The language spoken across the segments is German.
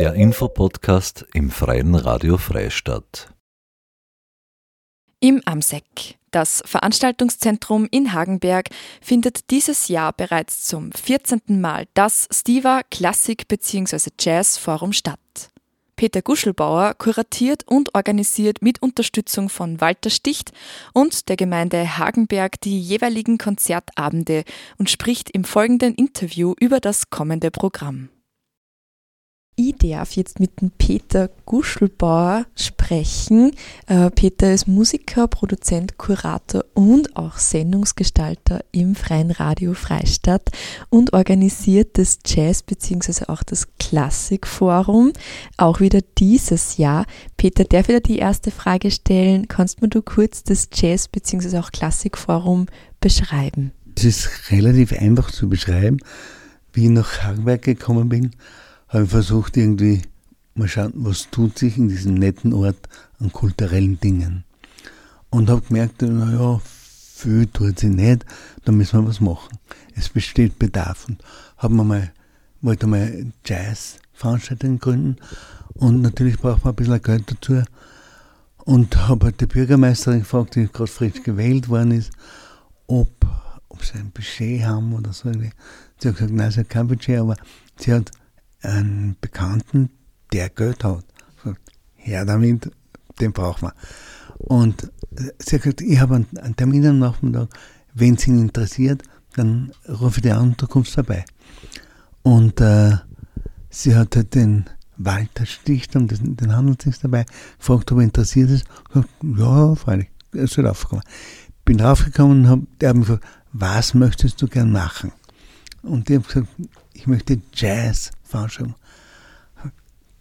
Der Infopodcast im Freien Radio Freistadt. Im Amsec. Das Veranstaltungszentrum in Hagenberg findet dieses Jahr bereits zum 14. Mal das Stiva Klassik bzw. Jazz Forum statt. Peter Guschelbauer kuratiert und organisiert mit Unterstützung von Walter Sticht und der Gemeinde Hagenberg die jeweiligen Konzertabende und spricht im folgenden Interview über das kommende Programm. Ich darf jetzt mit dem Peter Guschelbauer sprechen. Äh, Peter ist Musiker, Produzent, Kurator und auch Sendungsgestalter im Freien Radio Freistadt und organisiert das Jazz bzw. auch das Klassikforum, auch wieder dieses Jahr. Peter, darf ich dir die erste Frage stellen? Kannst mir du kurz das Jazz bzw. auch Klassikforum beschreiben? Es ist relativ einfach zu beschreiben. Wie ich nach Harvard gekommen bin, habe ich versucht, irgendwie mal schauen, was tut sich in diesem netten Ort an kulturellen Dingen. Und habe gemerkt, naja, viel tut sich nicht, da müssen wir was machen. Es besteht Bedarf. Und habe mir mal, wollte mal Jazz-Veranstaltungen gründen und natürlich braucht man ein bisschen Geld dazu. Und habe halt die Bürgermeisterin gefragt, die gerade frisch gewählt worden ist, ob, ob sie ein Budget haben oder so. Sie hat gesagt, nein, sie hat kein Budget, aber sie hat einen Bekannten, der Geld hat. Her damit, den brauchen wir. Und sie hat gesagt, ich habe einen, Termin am Nachmittag, wenn es ihn interessiert, dann rufe ich dich an und du kommst vorbei. Und äh, sie hat halt den Walter Sticht, um den, den Handelsdienst dabei, gefragt, ob er interessiert ist. Gesagt, ja, freilich, er soll raufkommen. Bin raufgekommen und hab, der hat mich gefragt, was möchtest du gern machen? Und ich habe gesagt, ich möchte Jazz Forschung.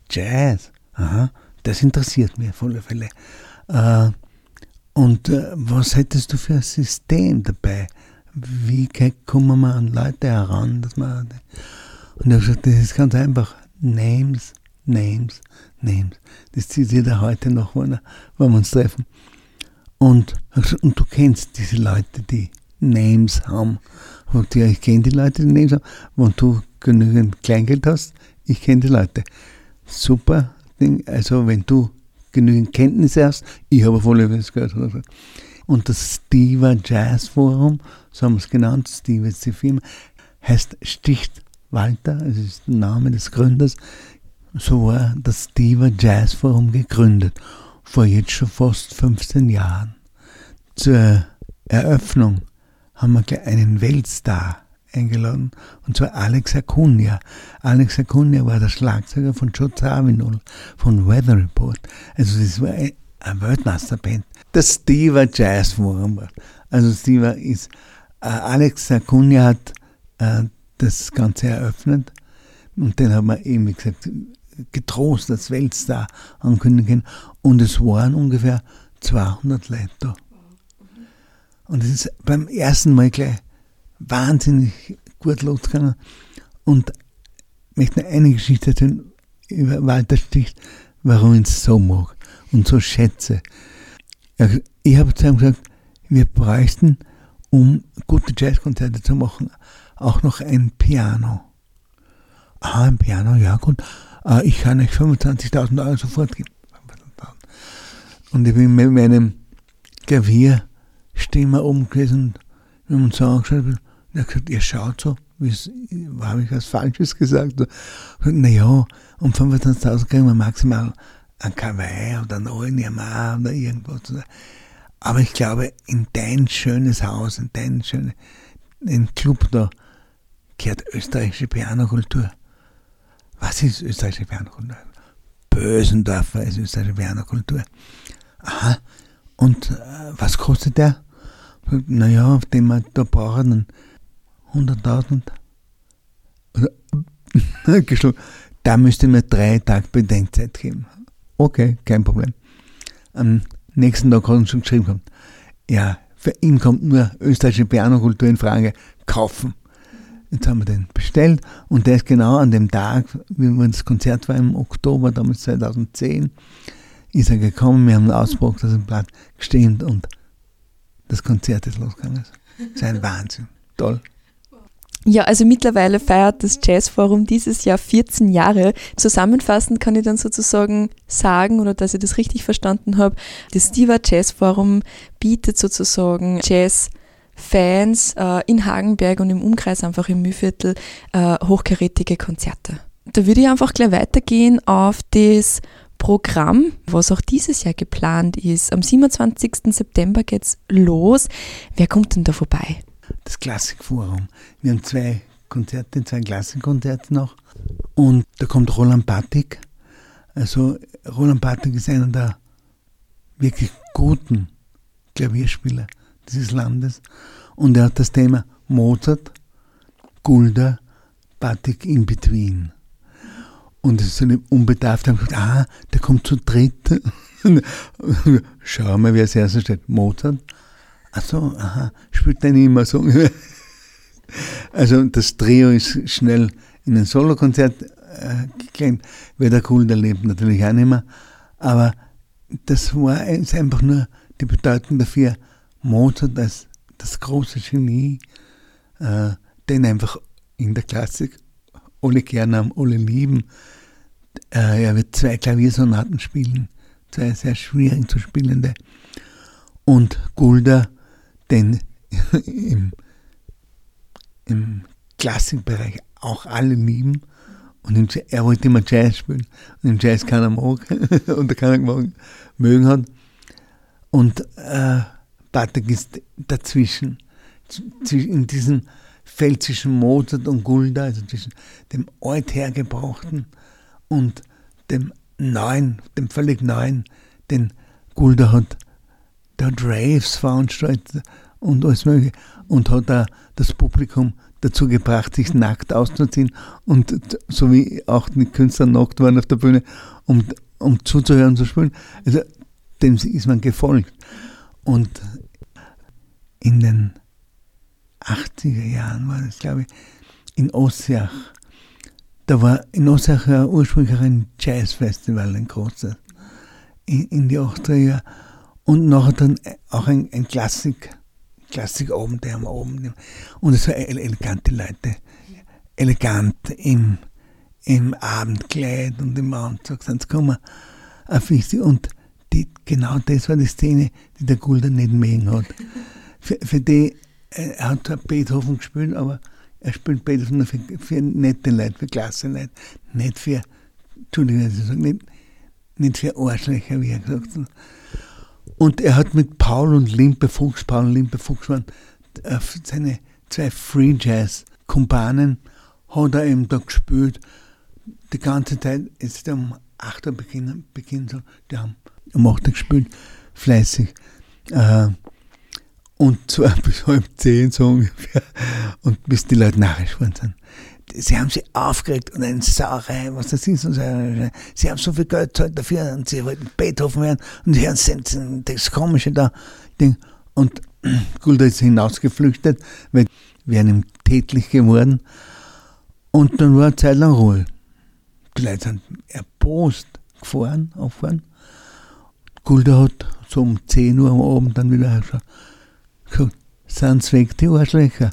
Jazz, aha, das interessiert mich auf alle Fälle. Äh, und äh, was hättest du für ein System dabei? Wie kommen wir an Leute heran? Dass man, und ich habe gesagt, das ist ganz einfach. Names, Names, Names. Das zieht jeder heute noch, wenn, wenn wir uns treffen. Und, und du kennst diese Leute, die Names haben. Und ja, ich kenne die Leute, die Names haben. Wenn du genügend Kleingeld hast, ich kenne die Leute. Super Ding. Also wenn du genügend Kenntnisse hast, ich habe voll das gehört. Und das Stiva Jazz Forum, so haben wir es genannt, Stiva ist die Firma, heißt Sticht Walter, also ist der Name des Gründers. So war das Stiva Jazz Forum gegründet, vor jetzt schon fast 15 Jahren. Zur Eröffnung haben wir gleich einen Weltstar eingeladen, und zwar Alex Acuna. Alex Acuna war der Schlagzeuger von Joe Zawinul, von Weather Report. Also das war eine Weltmasterband. Das Steve Jazz Forum. Also Steve ist, äh, Alex Acuna hat äh, das Ganze eröffnet und den haben wir eben, wie gesagt, getrost als Weltstar ankündigen Und es waren ungefähr 200 Leute Und es ist beim ersten Mal gleich wahnsinnig gut losgegangen. Und ich möchte eine Geschichte erzählen über Walter Sticht, warum ich es so mag und so schätze. Ich habe zu ihm gesagt, wir bräuchten, um gute Jazzkonzerte zu machen, auch noch ein Piano. Ah, ein Piano, ja gut. Ah, ich kann euch 25.000 Euro sofort geben. Und ich bin mit meinem Klavier stehen wir oben gewesen und wir haben uns angeschaut er hat gesagt, ihr schaut so, habe ich was Falsches gesagt? Naja, um 25.000 kriegen wir maximal ein Kawaii oder ein Oinjama oder irgendwas. Aber ich glaube, in dein schönes Haus, in dein schönes in Club da, gehört österreichische Pianokultur. Was ist österreichische Pianokultur? Bösendorfer ist österreichische Pianokultur. Aha. Und äh, was kostet der? Naja, auf dem wir da brauchen, 100.000. da müsste mir drei Tage Bedenkzeit geben. Okay, kein Problem. Am nächsten Tag hat er schon geschrieben, ja, für ihn kommt nur österreichische Pianokultur in Frage, kaufen. Jetzt haben wir den bestellt und der ist genau an dem Tag, wie das Konzert war im Oktober, damals 2010, ist er gekommen, wir haben einen Ausbruch, das ist ein Blatt gestimmt und das Konzert ist losgegangen. Das ist ein Wahnsinn. Toll. Ja, also mittlerweile feiert das Jazzforum dieses Jahr 14 Jahre. Zusammenfassend kann ich dann sozusagen sagen, oder dass ich das richtig verstanden habe, das Stiva Jazzforum bietet sozusagen Jazz Fans äh, in Hagenberg und im Umkreis einfach im Mühlviertel äh, hochkarätige Konzerte. Da würde ich einfach gleich weitergehen auf das Programm, was auch dieses Jahr geplant ist. Am 27. September geht's los. Wer kommt denn da vorbei? Das Klassikforum. Wir haben zwei Konzerte, zwei Klassikkonzerte noch. Und da kommt Roland Patik. Also Roland Patik ist einer der wirklich guten Klavierspieler dieses Landes. Und er hat das Thema Mozart, Gulda, Batik in Between. Und so eine unbedarfte, gesagt, ah, der kommt zu dritt. Schau mal, wer als erstes steht. Mozart. Ach so, aha, spielt der immer so. also das Trio ist schnell in ein Solokonzert äh, geklemmt. Wer der Gulda lebt natürlich auch nicht mehr. Aber das war einfach nur die Bedeutung dafür, Mozart als das große Genie, äh, den einfach in der Klassik alle gern haben, alle lieben. Äh, er wird zwei Klaviersonaten spielen, zwei sehr schwierig zu spielende. Und Gulda, den im, im Klassikbereich auch alle lieben. Und im, er wollte immer Jazz spielen. Und im Jazz keiner mag und keiner mögen hat. Und äh, Batek ist dazwischen, in diesem Feld zwischen Mozart und Gulda, also zwischen dem althergebrachten und dem neuen, dem völlig neuen, den Gulda hat, der hat Raves veranstaltet und alles mögliche und hat da das Publikum dazu gebracht, sich nackt auszuziehen und so wie auch die Künstler nackt waren auf der Bühne, um, um zuzuhören und zu spielen. Also dem ist man gefolgt. Und in den 80er Jahren war das, glaube ich, in Ossiach. Da war in Ossiach ja ursprünglich ein Jazzfestival, ein großes, in, in die 80er Jahre. Und nachher dann auch ein, ein Klassik, Klassikabend, der am Abend. Und es waren elegante Leute, elegant im, im Abendkleid und im Anzug sind sie gekommen. Und die, genau das war die Szene, die der Gulden nicht mögen hat. Für, für die, äh, er hat Beethoven gespielt, aber er spielt Beethoven nur für, für nette Leute, für klasse Leute, nicht für, Entschuldigung, dass ich sage, nicht, nicht für Arschlöcher, wie er gesagt hat. Und er hat mit Paul und Limpe Fuchs, Paul und Limpe Fuchs waren äh, seine zwei Free Jazz Kumpanen, hat er eben da gespielt. Die ganze Zeit, jetzt um 8 Uhr beginnen, beginnen so, die haben um 8 Uhr gespielt, fleißig. Äh, und zwar bis halb zehn so ungefähr und bis die Leute narrisch geworden sind. Sie haben sich aufgeregt und eine Sauerei, was das ist. Und so. Sie haben so viel Geld zahlt dafür und sie wollten Beethoven werden und sie hören das Komische da. Und Gulda ist hinausgeflüchtet, weil wir ihm tätlich geworden. Und dann war eine Zeit lang Ruhe. Die Leute sind erbost gefahren, aufgefahren. Gulda hat so um 10 Uhr am Abend dann wieder geschaut gesagt, sind sie weg, die Arschlöcher?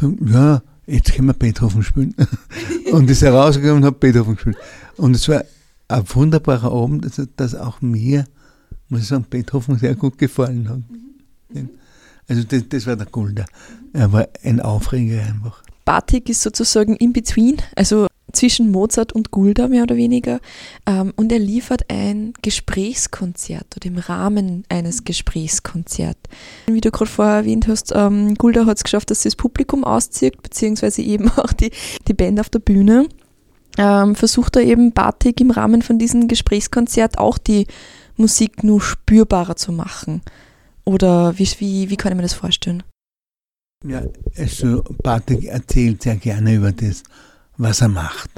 Ja, jetzt können wir Beethoven spielen. und ist herausgegangen und hat Beethoven gespielt. Und es war ein wunderbarer Abend, also, dass auch mir, muss ich sagen, Beethoven sehr gut gefallen hat. Also das, das war der Gulda. Er war ein Aufreger einfach. Batik ist sozusagen in between, also zwischen Mozart und Gulda mehr oder weniger. Ähm, und er liefert ein Gesprächskonzert oder im Rahmen eines Gesprächskonzerts. Wie du gerade vorher erwähnt hast, ähm, Gulda hat es geschafft, dass sie das Publikum auszieht, beziehungsweise eben auch die, die Band auf der Bühne. Ähm, versucht er eben Batik im Rahmen von diesem Gesprächskonzert auch die Musik nur spürbarer zu machen. Oder wie, wie, wie kann ich mir das vorstellen? Ja, also Batik erzählt sehr gerne über das, was er macht.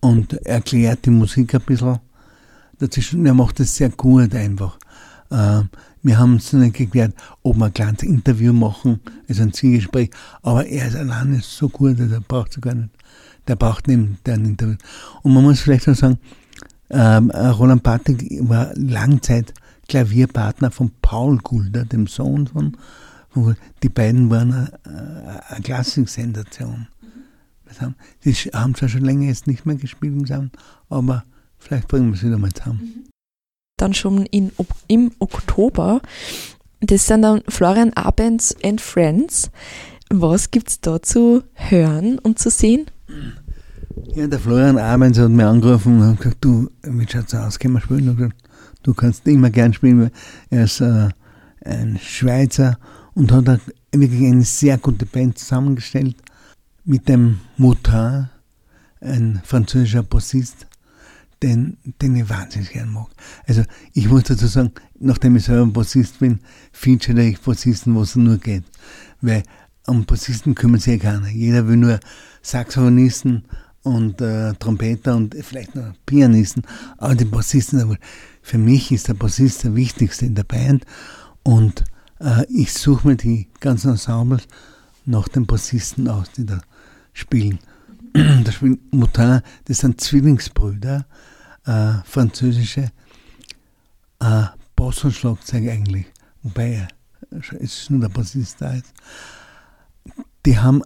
Und erklärt die Musik ein bisschen dazwischen. Er macht es sehr gut einfach. Äh, wir haben es nicht geklärt, ob wir ein kleines Interview machen, also ein Zielgespräch, aber er ist alleine so gut, der braucht es gar nicht. Der braucht nicht ein Interview. Und man muss vielleicht noch sagen, ähm, Roland Bartek war lange Zeit Klavierpartner von Paul Gulder, dem Sohn von, Die beiden waren eine, eine Klassik-Sensation. Die haben zwar schon länger jetzt nicht mehr gespielt zusammen, aber vielleicht bringen wir sie wieder mal zusammen. Dann schon in, im Oktober, das sind dann Florian Abends and Friends. Was gibt es da zu hören und zu sehen? Ja, der Florian Abends hat mich angerufen und hat gesagt, du, wie schaut's aus, können wir spielen? Und gesagt, du kannst immer gern spielen, er ist äh, ein Schweizer und hat wirklich eine sehr gute Band zusammengestellt mit dem Moutin, ein französischer Bassist, den, den ich wahnsinnig gern mag. Also ich muss dazu sagen, nachdem ich selber Bassist bin, feature ich Bassisten, wo es nur geht. Weil um Bassisten kümmern sich ja keiner. Jeder will nur Saxophonisten und äh, Trompeter und vielleicht noch Pianisten. Aber die Bassisten, für mich ist der Bassist der wichtigste in der Band und äh, ich suche mir die ganzen Ensembles nach den Bassisten aus, die da spielen. da spielen Moutin, das sind Zwillingsbrüder, äh, französische äh, Bass und Schlagzeug eigentlich, wobei es ist nur der Bassist da ist. Die haben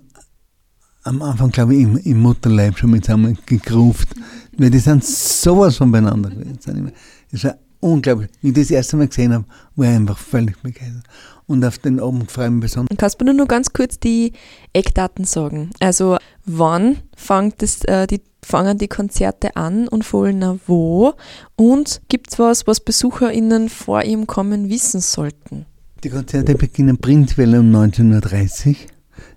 am Anfang, glaube ich, im, im Mutterleib schon mit zusammen gegruft, weil die sind sowas von beieinander gewesen. Das war unglaublich. Wie ich das erste Mal gesehen habe, war ich einfach völlig begeistert. Und auf den Abend freue ich mich besonders. Kannst du mir nur ganz kurz die Eckdaten sagen? Also, wann fängt das, äh, die, fangen die Konzerte an und fallen wo? Und gibt es was, was BesucherInnen vor ihrem Kommen wissen sollten? Die Konzerte beginnen prinzipiell um 19.30 Uhr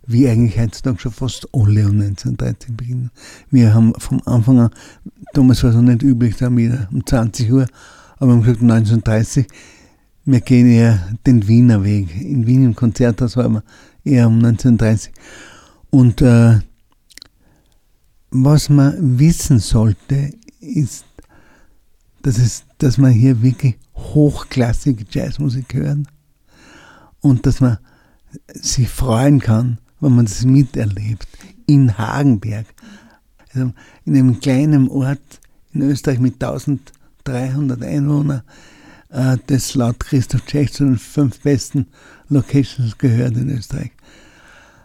wie eigentlich heutzutage schon fast alle um 1930 beginnen. Wir haben vom Anfang an, damals war es noch nicht üblich, da haben wir um 20 Uhr, aber wir haben gesagt, 1930, wir gehen eher den Wiener Weg. In Wien im Konzerthaus waren wir eher um 1930. Und äh, was man wissen sollte, ist, dass, es, dass man hier wirklich hochklassige Jazzmusik hört. und dass man sich freuen kann, wenn man das miterlebt. In Hagenberg, also in einem kleinen Ort in Österreich mit 1000 300 Einwohner, äh, das laut Christoph Tschech zu den fünf besten Locations gehört in Österreich.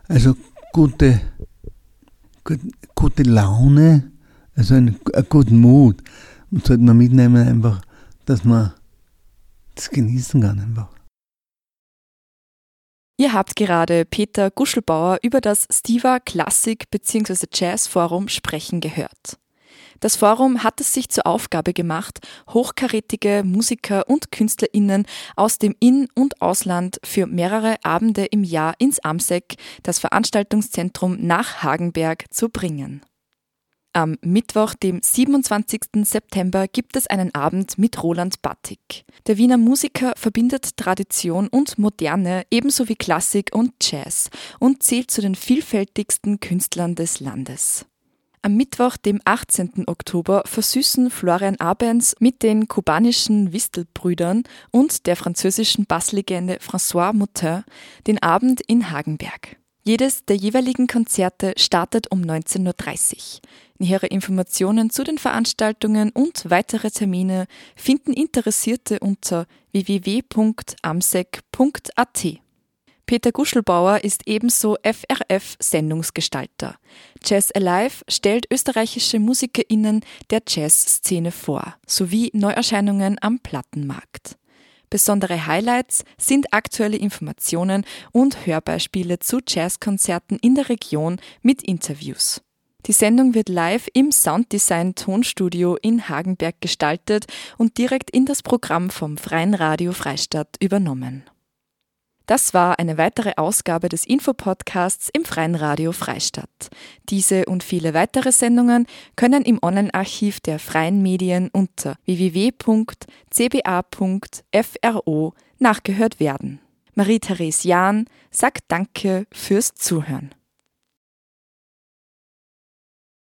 Also gute, gute Laune, also einen, einen guten Mut. Und sollte man mitnehmen einfach, dass man das genießen kann einfach. Ihr habt gerade Peter Guschelbauer über das Stiva Klassik bzw. Jazz Forum sprechen gehört. Das Forum hat es sich zur Aufgabe gemacht, hochkarätige Musiker und KünstlerInnen aus dem In- und Ausland für mehrere Abende im Jahr ins Amsek, das Veranstaltungszentrum nach Hagenberg, zu bringen. Am Mittwoch, dem 27. September, gibt es einen Abend mit Roland Battig. Der Wiener Musiker verbindet Tradition und Moderne ebenso wie Klassik und Jazz und zählt zu den vielfältigsten Künstlern des Landes. Am Mittwoch, dem 18. Oktober, versüßen Florian Abens mit den kubanischen Wistelbrüdern und der französischen Basslegende François Moutin den Abend in Hagenberg. Jedes der jeweiligen Konzerte startet um 19.30 Uhr. Nähere Informationen zu den Veranstaltungen und weitere Termine finden Interessierte unter www.amsec.at. Peter Guschelbauer ist ebenso FRF-Sendungsgestalter. Jazz Alive stellt österreichische MusikerInnen der Jazzszene vor, sowie Neuerscheinungen am Plattenmarkt. Besondere Highlights sind aktuelle Informationen und Hörbeispiele zu Jazzkonzerten in der Region mit Interviews. Die Sendung wird live im Sounddesign Tonstudio in Hagenberg gestaltet und direkt in das Programm vom Freien Radio Freistadt übernommen. Das war eine weitere Ausgabe des Infopodcasts im Freien Radio Freistadt. Diese und viele weitere Sendungen können im Online-Archiv der freien Medien unter www.cba.fro nachgehört werden. Marie-Therese Jahn sagt Danke fürs Zuhören.